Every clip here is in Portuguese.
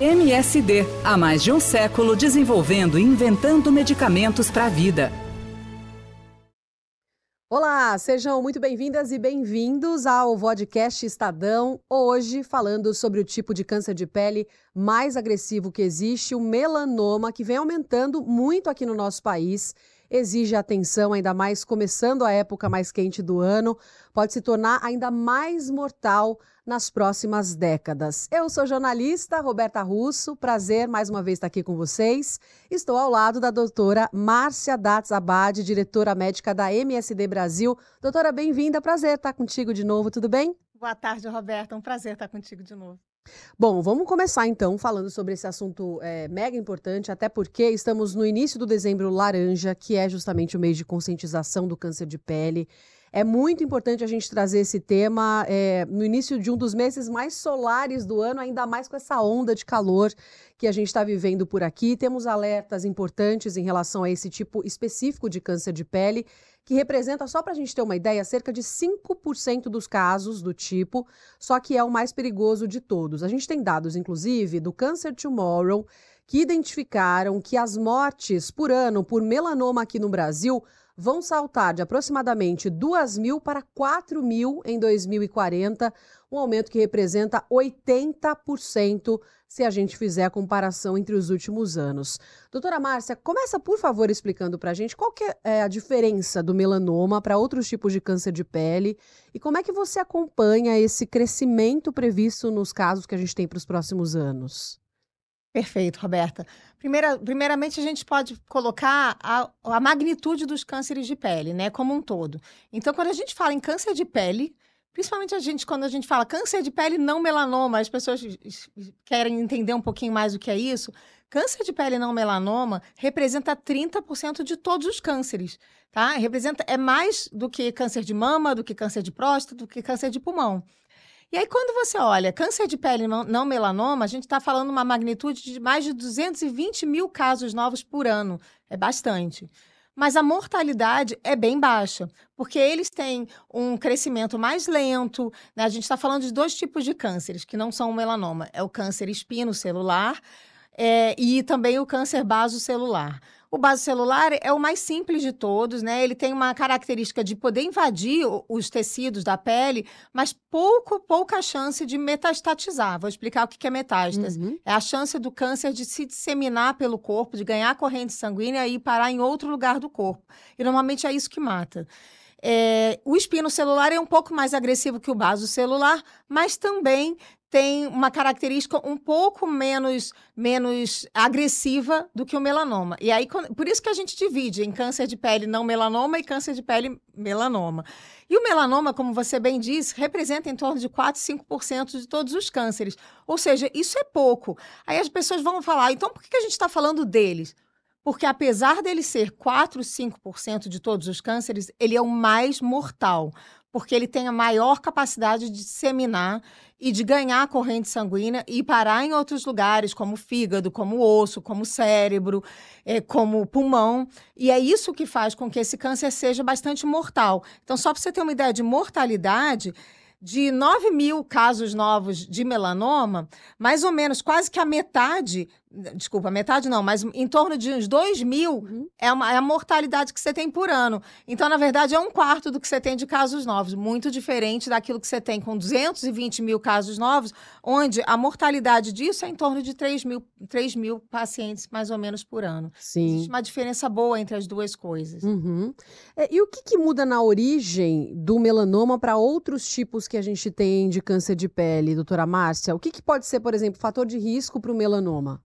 MSD, há mais de um século desenvolvendo e inventando medicamentos para a vida. Olá, sejam muito bem-vindas e bem-vindos ao Vodcast Estadão. Hoje falando sobre o tipo de câncer de pele mais agressivo que existe, o melanoma, que vem aumentando muito aqui no nosso país exige atenção, ainda mais começando a época mais quente do ano, pode se tornar ainda mais mortal nas próximas décadas. Eu sou jornalista Roberta Russo, prazer mais uma vez estar aqui com vocês. Estou ao lado da doutora Márcia Datz Abad, diretora médica da MSD Brasil. Doutora, bem-vinda, prazer estar contigo de novo, tudo bem? Boa tarde, Roberta, um prazer estar contigo de novo. Bom, vamos começar então falando sobre esse assunto é, mega importante, até porque estamos no início do dezembro laranja, que é justamente o mês de conscientização do câncer de pele. É muito importante a gente trazer esse tema é, no início de um dos meses mais solares do ano, ainda mais com essa onda de calor que a gente está vivendo por aqui. Temos alertas importantes em relação a esse tipo específico de câncer de pele que representa, só para a gente ter uma ideia, cerca de 5% dos casos do tipo, só que é o mais perigoso de todos. A gente tem dados, inclusive, do Cancer Tomorrow, que identificaram que as mortes por ano por melanoma aqui no Brasil vão saltar de aproximadamente 2 mil para 4 mil em 2040, um aumento que representa 80% se a gente fizer a comparação entre os últimos anos. Doutora Márcia, começa por favor explicando para a gente qual que é a diferença do melanoma para outros tipos de câncer de pele e como é que você acompanha esse crescimento previsto nos casos que a gente tem para os próximos anos. Perfeito, Roberta. Primeira, primeiramente, a gente pode colocar a, a magnitude dos cânceres de pele, né, como um todo. Então, quando a gente fala em câncer de pele, principalmente a gente, quando a gente fala câncer de pele não melanoma, as pessoas querem entender um pouquinho mais o que é isso. Câncer de pele não melanoma representa 30% de todos os cânceres, tá? Representa, é mais do que câncer de mama, do que câncer de próstata, do que câncer de pulmão. E aí, quando você olha câncer de pele não melanoma, a gente está falando uma magnitude de mais de 220 mil casos novos por ano. É bastante. Mas a mortalidade é bem baixa, porque eles têm um crescimento mais lento. Né? A gente está falando de dois tipos de cânceres que não são o melanoma: é o câncer espinocelular é, e também o câncer basocelular. O basocelular é o mais simples de todos, né? Ele tem uma característica de poder invadir os tecidos da pele, mas pouco, pouca chance de metastatizar. Vou explicar o que é metástase. Uhum. É a chance do câncer de se disseminar pelo corpo, de ganhar corrente sanguínea e parar em outro lugar do corpo. E normalmente é isso que mata. É, o espino celular é um pouco mais agressivo que o baso celular, mas também tem uma característica um pouco menos, menos agressiva do que o melanoma. E aí, por isso que a gente divide em câncer de pele não melanoma e câncer de pele melanoma. E o melanoma, como você bem disse, representa em torno de 4, 5% de todos os cânceres. Ou seja, isso é pouco. Aí as pessoas vão falar, então por que a gente está falando deles? Porque apesar dele ser 4, 5% de todos os cânceres, ele é o mais mortal porque ele tem a maior capacidade de disseminar e de ganhar corrente sanguínea e parar em outros lugares, como fígado, como osso, como cérebro, é, como pulmão. E é isso que faz com que esse câncer seja bastante mortal. Então, só para você ter uma ideia de mortalidade, de 9 mil casos novos de melanoma, mais ou menos quase que a metade Desculpa, metade não, mas em torno de uns 2 mil uhum. é, uma, é a mortalidade que você tem por ano. Então, na verdade, é um quarto do que você tem de casos novos, muito diferente daquilo que você tem com 220 mil casos novos, onde a mortalidade disso é em torno de 3 mil, 3 mil pacientes, mais ou menos, por ano. Sim. Existe uma diferença boa entre as duas coisas. Uhum. É, e o que, que muda na origem do melanoma para outros tipos que a gente tem de câncer de pele, doutora Márcia? O que, que pode ser, por exemplo, fator de risco para o melanoma?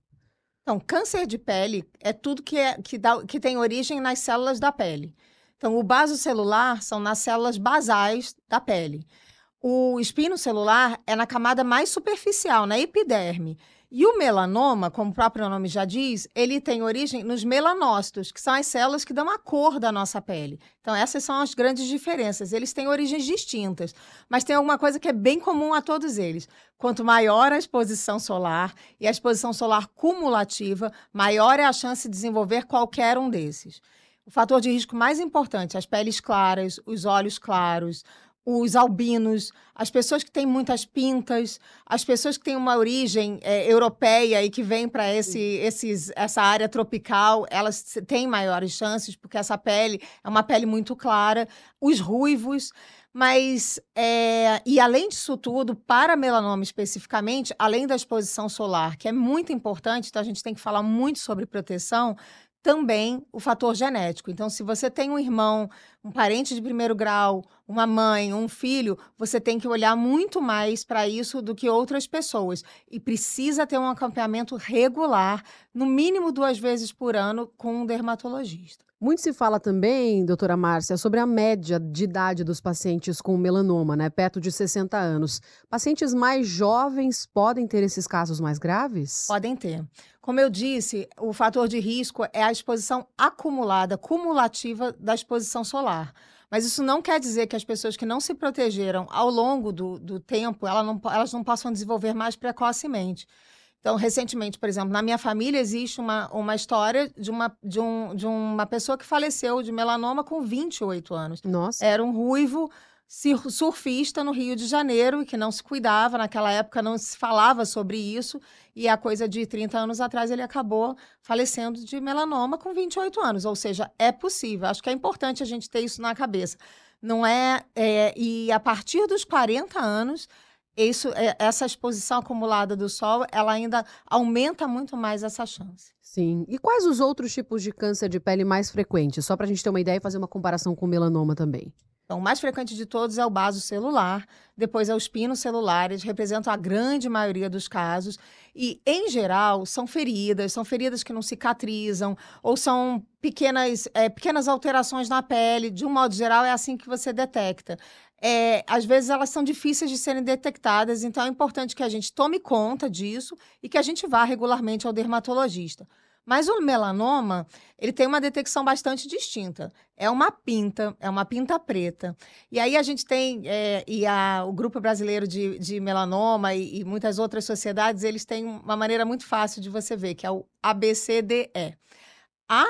Então, câncer de pele é tudo que, é, que, dá, que tem origem nas células da pele. Então, o baso celular são nas células basais da pele. O espino celular é na camada mais superficial, na epiderme. E o melanoma, como o próprio nome já diz, ele tem origem nos melanócitos, que são as células que dão a cor da nossa pele. Então, essas são as grandes diferenças. Eles têm origens distintas, mas tem alguma coisa que é bem comum a todos eles. Quanto maior a exposição solar e a exposição solar cumulativa, maior é a chance de desenvolver qualquer um desses. O fator de risco mais importante, as peles claras, os olhos claros, os albinos, as pessoas que têm muitas pintas, as pessoas que têm uma origem é, europeia e que vêm para esse, esses, essa área tropical, elas têm maiores chances, porque essa pele é uma pele muito clara. Os ruivos. Mas, é, e além disso tudo, para melanoma especificamente, além da exposição solar, que é muito importante, então a gente tem que falar muito sobre proteção, também o fator genético. Então, se você tem um irmão, um parente de primeiro grau, uma mãe, um filho, você tem que olhar muito mais para isso do que outras pessoas. E precisa ter um acompanhamento regular, no mínimo duas vezes por ano, com um dermatologista. Muito se fala também, doutora Márcia, sobre a média de idade dos pacientes com melanoma, né? Perto de 60 anos. Pacientes mais jovens podem ter esses casos mais graves? Podem ter. Como eu disse, o fator de risco é a exposição acumulada, cumulativa da exposição solar. Mas isso não quer dizer que as pessoas que não se protegeram ao longo do, do tempo, elas não, elas não possam desenvolver mais precocemente. Então, recentemente, por exemplo, na minha família existe uma, uma história de uma, de, um, de uma pessoa que faleceu de melanoma com 28 anos. Nossa. Era um ruivo surfista no Rio de Janeiro e que não se cuidava. Naquela época não se falava sobre isso. E a coisa de 30 anos atrás ele acabou falecendo de melanoma com 28 anos. Ou seja, é possível. Acho que é importante a gente ter isso na cabeça. Não é. é e a partir dos 40 anos isso, é, essa exposição acumulada do sol, ela ainda aumenta muito mais essa chance. Sim. E quais os outros tipos de câncer de pele mais frequentes? Só para a gente ter uma ideia e fazer uma comparação com melanoma também. Então, o mais frequente de todos é o baso celular, depois é os pinos celulares, representam a grande maioria dos casos. E, em geral, são feridas, são feridas que não cicatrizam, ou são pequenas, é, pequenas alterações na pele. De um modo geral, é assim que você detecta é, às vezes elas são difíceis de serem detectadas, então é importante que a gente tome conta disso e que a gente vá regularmente ao dermatologista. Mas o melanoma, ele tem uma detecção bastante distinta. É uma pinta, é uma pinta preta. E aí a gente tem, é, e a, o Grupo Brasileiro de, de Melanoma e, e, muitas outras sociedades, eles têm uma maneira muito fácil de você ver, que é o ABCDE. A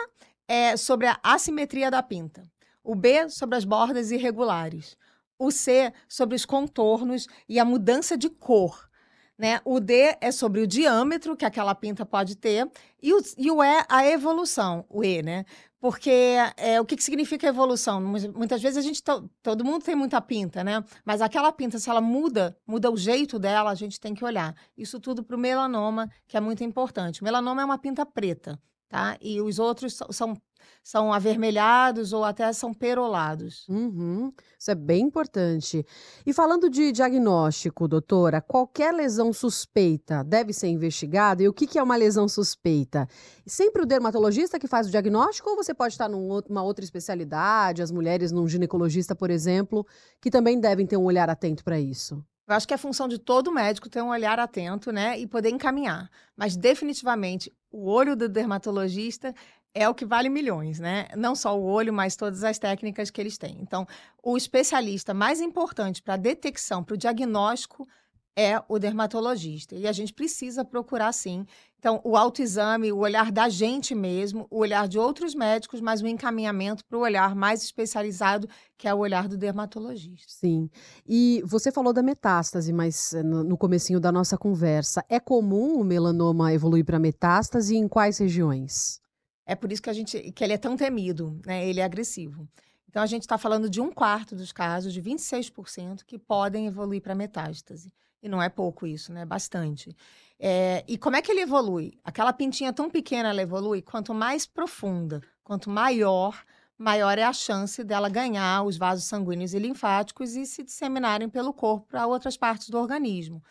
é sobre a assimetria da pinta. O B sobre as bordas irregulares o C sobre os contornos e a mudança de cor. Né? O D é sobre o diâmetro que aquela pinta pode ter, e o, e o E, a evolução, o E, né? Porque é, o que, que significa evolução? Muitas vezes a gente, to, todo mundo tem muita pinta, né? Mas aquela pinta, se ela muda, muda o jeito dela, a gente tem que olhar. Isso tudo para o melanoma, que é muito importante. O melanoma é uma pinta preta, tá? E os outros são são avermelhados ou até são perolados. Uhum. Isso é bem importante. E falando de diagnóstico, doutora, qualquer lesão suspeita deve ser investigada? E o que, que é uma lesão suspeita? Sempre o dermatologista que faz o diagnóstico ou você pode estar numa outra especialidade, as mulheres num ginecologista, por exemplo, que também devem ter um olhar atento para isso? Eu acho que é função de todo médico ter um olhar atento, né, e poder encaminhar. Mas definitivamente o olho do dermatologista é o que vale milhões, né? Não só o olho, mas todas as técnicas que eles têm. Então, o especialista mais importante para a detecção, para o diagnóstico, é o dermatologista. E a gente precisa procurar, sim. Então, o autoexame, o olhar da gente mesmo, o olhar de outros médicos, mas o encaminhamento para o olhar mais especializado, que é o olhar do dermatologista. Sim. E você falou da metástase, mas eh, no, comecinho da nossa conversa. É comum o melanoma evoluir para metástase em quais regiões? É por isso que a gente que ele é tão temido, né? Ele é agressivo. Então a gente está falando de um quarto dos casos, de 26%, que podem evoluir para metástase. E não é pouco isso, né? Bastante. É, e como é que ele evolui? Aquela pintinha tão pequena ela evolui quanto mais profunda, quanto maior, maior é a chance dela ganhar os vasos sanguíneos e linfáticos e se disseminarem pelo corpo para outras partes do organismo.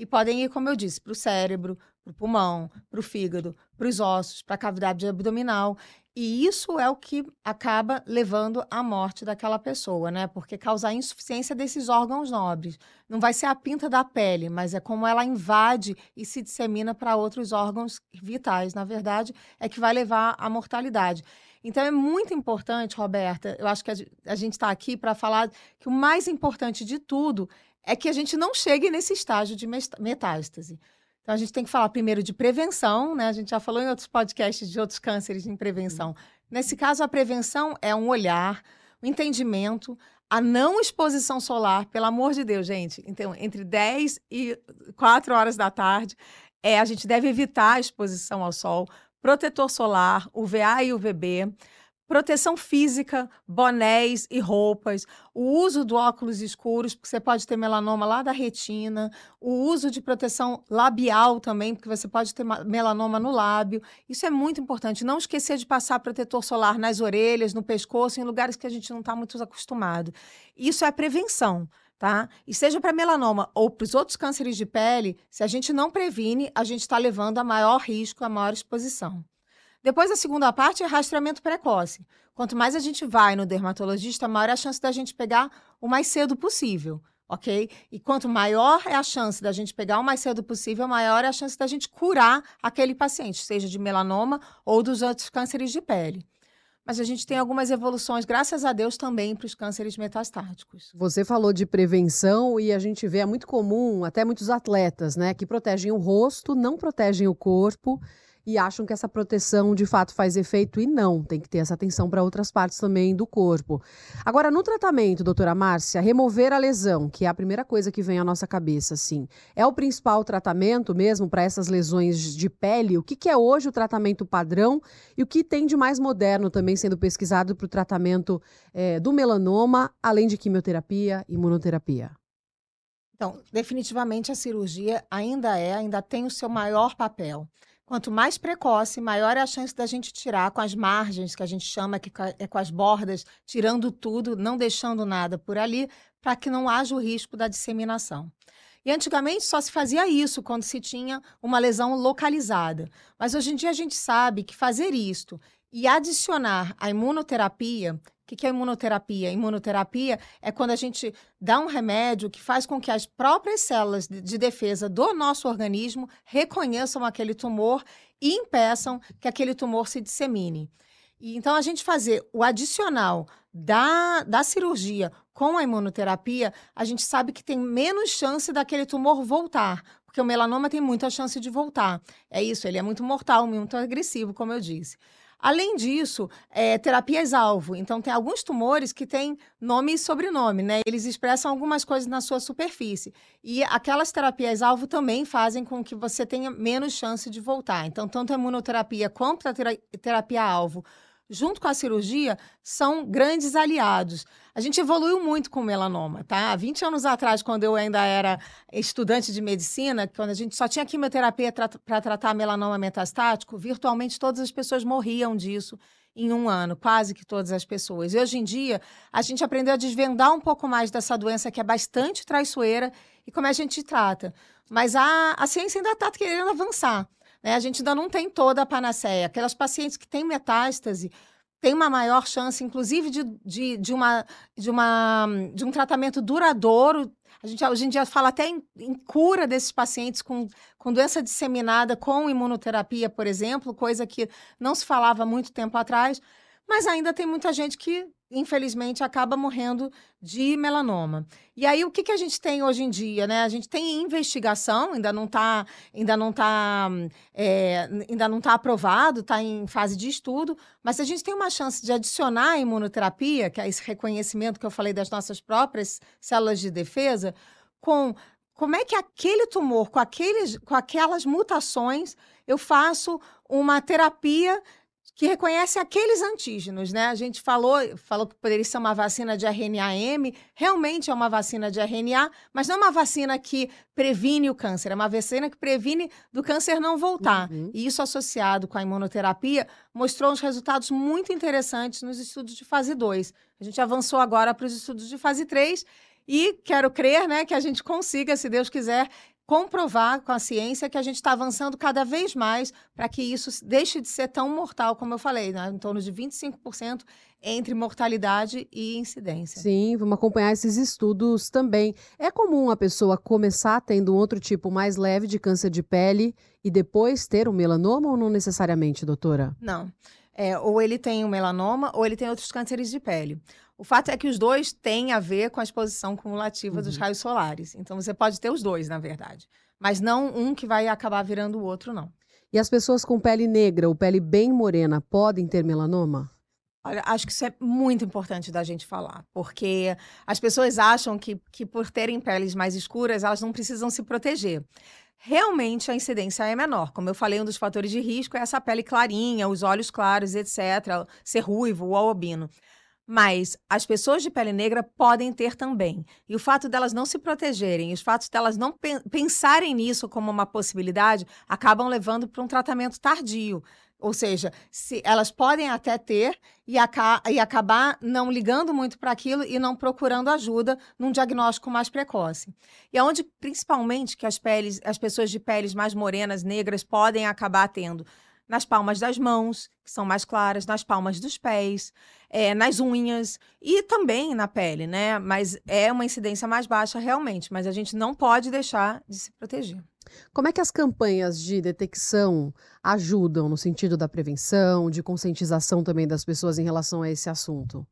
E podem ir, como eu disse, para o cérebro, para o pulmão, para o fígado, para os ossos, para a cavidade abdominal. E isso é o que acaba levando à morte daquela pessoa, né? Porque causa insuficiência desses órgãos nobres. Não vai ser a pinta da pele, mas é como ela invade e se dissemina para outros órgãos vitais. Na verdade, é que vai levar à mortalidade. Então é muito importante, Roberta, eu acho que a gente está aqui para falar que o mais importante de tudo é que a gente não chegue nesse estágio de metástase. Então, a gente tem que falar primeiro de prevenção, né? A gente já falou em outros podcasts de outros cânceres em prevenção. Nesse caso, a prevenção é um olhar, um entendimento, a não exposição solar, pelo amor de Deus, gente. Então, entre 10 e 4 horas da tarde, é, a gente deve evitar a exposição ao sol, protetor solar, UVA e UVB, proteção física, bonés e roupas, o uso do óculos escuros, porque você pode ter melanoma lá da retina, o uso de proteção labial também, porque você pode ter melanoma no lábio. Isso é muito importante. Não esquecer de passar protetor solar nas orelhas, no pescoço, em lugares que a gente não está muito acostumado. Isso é prevenção. Tá? E seja para melanoma ou para os outros cânceres de pele, se a gente não previne, a gente está levando a maior risco, a maior exposição. Depois, a segunda parte é rastreamento precoce. Quanto mais a gente vai no dermatologista, maior é a chance da gente pegar o mais cedo possível, ok? E quanto maior é a chance da gente pegar o mais cedo possível, maior é a chance da gente curar aquele paciente, seja de melanoma ou dos outros cânceres de pele mas a gente tem algumas evoluções, graças a Deus, também para os cânceres metastáticos. Você falou de prevenção e a gente vê, é muito comum, até muitos atletas, né, que protegem o rosto, não protegem o corpo e acham que essa proteção de fato faz efeito e não, tem que ter essa atenção para outras partes também do corpo. Agora, no tratamento, doutora Márcia, remover a lesão, que é a primeira coisa que vem à nossa cabeça, assim, é o principal tratamento mesmo para essas lesões de pele? O que, que, é hoje o tratamento padrão e o que tem de mais moderno também sendo pesquisado para o tratamento é, do melanoma, além de quimioterapia e imunoterapia? Então, definitivamente a cirurgia ainda é, ainda tem o seu maior papel. Quanto mais precoce, maior é a chance da gente tirar com as margens, que a gente chama, que é com as bordas, tirando tudo, não deixando nada por ali, para que não haja o risco da disseminação. E antigamente só se fazia isso quando se tinha uma lesão localizada. Mas hoje em dia a gente sabe que fazer isto e adicionar a imunoterapia, o que é imunoterapia? Imunoterapia é quando a gente dá um remédio que faz com que as próprias células de defesa do nosso organismo reconheçam aquele tumor e impeçam que aquele tumor se dissemine. E, então, a gente fazer o adicional da, da cirurgia com a imunoterapia, a gente sabe que tem menos chance daquele tumor voltar, porque o melanoma tem muita chance de voltar. É isso, ele é muito mortal, muito agressivo, como eu disse. Além disso, é, terapias-alvo. Então, tem alguns tumores que têm nome e sobrenome, né? Eles expressam algumas coisas na sua superfície. E aquelas terapias-alvo também fazem com que você tenha menos chance de voltar. Então, tanto a imunoterapia quanto a terapia-alvo junto com a cirurgia, são grandes aliados. A gente evoluiu muito com melanoma, tá? Há 20 anos atrás, quando eu ainda era estudante de medicina, quando a gente só tinha quimioterapia para tra tratar melanoma metastático, virtualmente todas as pessoas morriam disso em um ano, quase que todas as pessoas. E hoje em dia, a gente aprendeu a desvendar um pouco mais dessa doença que é bastante traiçoeira e como a gente trata. Mas a, a ciência ainda está querendo avançar. Né? A gente ainda não tem toda a panaceia. Aquelas pacientes que têm metástase têm uma maior chance, inclusive, de, de, de, uma, de, uma, de um tratamento duradouro. A gente hoje em dia fala até em, em cura desses pacientes com, com doença disseminada com imunoterapia, por exemplo, coisa que não se falava muito tempo atrás. Mas ainda tem muita gente que infelizmente, acaba morrendo de melanoma. E aí, o que, que a gente tem hoje em dia? Né? A gente tem investigação, ainda não está ainda não tá, é, ainda não tá aprovado, está em fase de estudo, mas a gente tem uma chance de adicionar a imunoterapia, que é esse reconhecimento que eu falei das nossas próprias células de defesa, com como é que aquele tumor, com, aqueles, com aquelas mutações, eu faço uma terapia que reconhece aqueles antígenos, né? A gente falou, falou que poderia ser uma vacina de RNA-M, realmente é uma vacina de RNA, mas não é uma vacina que previne o câncer, é uma vacina que previne do câncer não voltar. Uhum. E isso associado com a imunoterapia mostrou uns resultados muito interessantes nos estudos de fase 2. A gente avançou agora para os estudos de fase 3 e quero crer, né, que a gente consiga, se Deus quiser, comprovar com a ciência que a gente está avançando cada vez mais para que isso deixe de ser tão mortal, como eu falei, né? em torno de 25% entre mortalidade e incidência. Sim, vamos acompanhar esses estudos também. É comum a pessoa começar tendo um outro tipo mais leve de câncer de pele e depois ter um melanoma ou não necessariamente, doutora? Não. É, ou ele tem um melanoma ou ele tem outros cânceres de pele. O fato é que os dois têm a ver com a exposição cumulativa uhum. dos raios solares. Então você pode ter os dois, na verdade. Mas não um que vai acabar virando o outro, não. E as pessoas com pele negra ou pele bem morena podem ter melanoma? Olha, acho que isso é muito importante da gente falar, porque as pessoas acham que, que por terem peles mais escuras, elas não precisam se proteger. Realmente a incidência é menor. Como eu falei, um dos fatores de risco é essa pele clarinha, os olhos claros, etc., ser ruivo ou albino. Mas as pessoas de pele negra podem ter também. E o fato delas não se protegerem, os fatos delas não pensarem nisso como uma possibilidade, acabam levando para um tratamento tardio. Ou seja, se elas podem até ter e, aca e acabar não ligando muito para aquilo e não procurando ajuda num diagnóstico mais precoce. E é onde, principalmente, que as peles, as pessoas de peles mais morenas, negras, podem acabar tendo nas palmas das mãos, que são mais claras, nas palmas dos pés, é, nas unhas e também na pele, né? Mas é uma incidência mais baixa realmente, mas a gente não pode deixar de se proteger. Como é que as campanhas de detecção ajudam no sentido da prevenção, de conscientização também das pessoas em relação a esse assunto?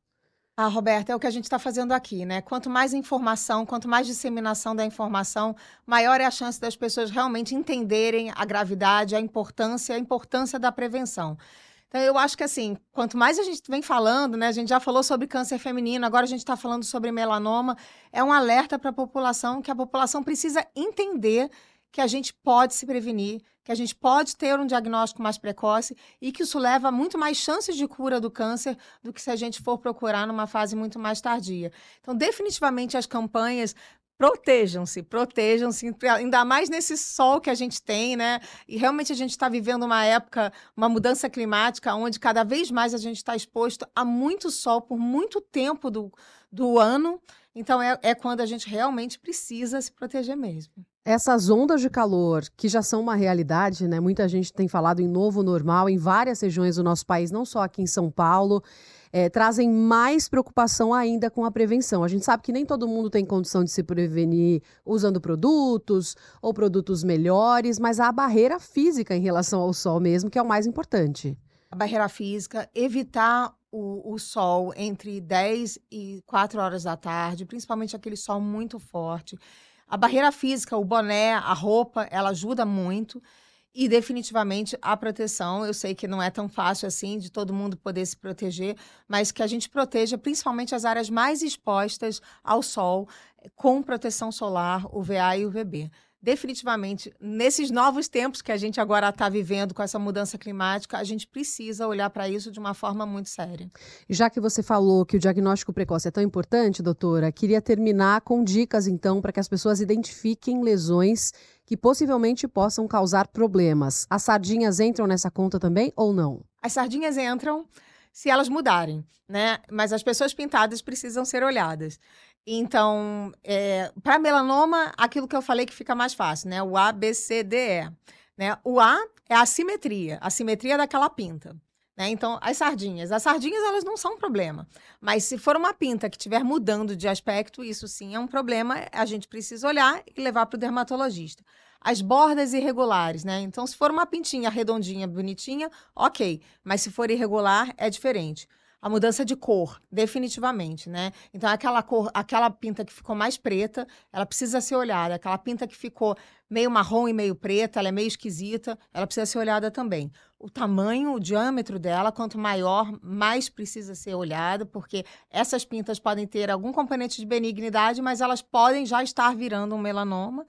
Ah, Roberta, é o que a gente está fazendo aqui, né? Quanto mais informação, quanto mais disseminação da informação, maior é a chance das pessoas realmente entenderem a gravidade, a importância, a importância da prevenção. Então, eu acho que assim, quanto mais a gente vem falando, né? A gente já falou sobre câncer feminino, agora a gente está falando sobre melanoma, é um alerta para a população que a população precisa entender que a gente pode se prevenir, que a gente pode ter um diagnóstico mais precoce e que isso leva a muito mais chances de cura do câncer do que se a gente for procurar numa fase muito mais tardia. Então, definitivamente, as campanhas protejam-se, protejam-se, ainda mais nesse sol que a gente tem, né? E realmente a gente está vivendo uma época, uma mudança climática, onde cada vez mais a gente está exposto a muito sol por muito tempo do, do ano. Então é, é quando a gente realmente precisa se proteger mesmo. Essas ondas de calor, que já são uma realidade, né? Muita gente tem falado em novo normal em várias regiões do nosso país, não só aqui em São Paulo, é, trazem mais preocupação ainda com a prevenção. A gente sabe que nem todo mundo tem condição de se prevenir usando produtos ou produtos melhores, mas há a barreira física em relação ao sol mesmo, que é o mais importante. A barreira física, evitar o, o, sol entre 10 e 4 horas da tarde, principalmente aquele sol muito forte. A barreira física, o boné, a roupa, ela ajuda muito. E definitivamente a proteção, eu sei que não é tão fácil assim de todo mundo poder se proteger, mas que a gente proteja principalmente as áreas mais expostas ao sol com proteção solar, UVA e UVB definitivamente, nesses novos tempos que a gente agora está vivendo com essa mudança climática, a gente precisa olhar para isso de uma forma muito séria. Já que você falou que o diagnóstico precoce é tão importante, doutora, queria terminar com dicas, então, para que as pessoas identifiquem lesões que possivelmente possam causar problemas. As sardinhas entram nessa conta também ou não? As sardinhas entram se elas mudarem, né? Mas as pessoas pintadas precisam ser olhadas. Então, é, para melanoma, aquilo que eu falei que fica mais fácil, né? O A, B, C, D, E. Né? O A é a simetria, a simetria daquela pinta. Né? Então, as sardinhas. As sardinhas, elas não são um problema. Mas se for uma pinta que estiver mudando de aspecto, isso sim é um problema. A gente precisa olhar e levar para o dermatologista. As bordas irregulares, né? Então, se for uma pintinha redondinha, bonitinha, ok. Mas se for irregular, é diferente a mudança de cor, definitivamente, né? Então, aquela cor, aquela pinta que ficou mais preta, ela precisa ser olhada. Aquela pinta que ficou meio marrom e meio preta, ela é meio esquisita, ela precisa ser olhada também. O tamanho, o diâmetro dela, quanto maior, mais precisa ser olhado, porque essas pintas podem ter algum componente de benignidade, mas elas podem já estar virando um melanoma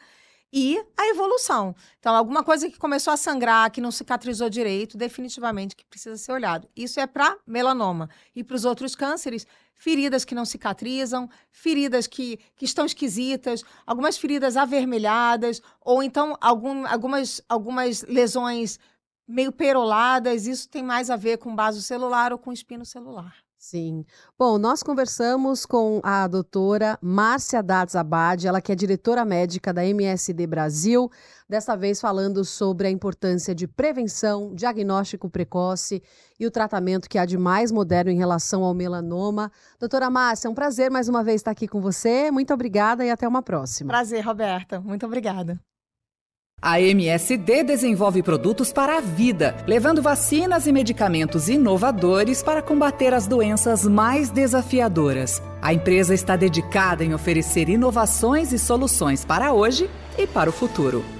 e a evolução. Então, alguma coisa que começou a sangrar, que não cicatrizou direito, definitivamente que precisa ser olhado. Isso é para melanoma. E para os outros cânceres, feridas que não cicatrizam, feridas que, que estão esquisitas, algumas feridas avermelhadas, ou então algum, algumas, algumas lesões meio peroladas. Isso tem mais a ver com baso celular ou com espino celular. Sim. Bom, nós conversamos com a doutora Márcia Datzabad, ela que é diretora médica da MSD Brasil, dessa vez falando sobre a importância de prevenção, diagnóstico precoce e o tratamento que há de mais moderno em relação ao melanoma. Doutora Márcia, é um prazer mais uma vez estar aqui com você. Muito obrigada e até uma próxima. Prazer, Roberta. Muito obrigada. A MSD desenvolve produtos para a vida, levando vacinas e medicamentos inovadores para combater as doenças mais desafiadoras. A empresa está dedicada em oferecer inovações e soluções para hoje e para o futuro.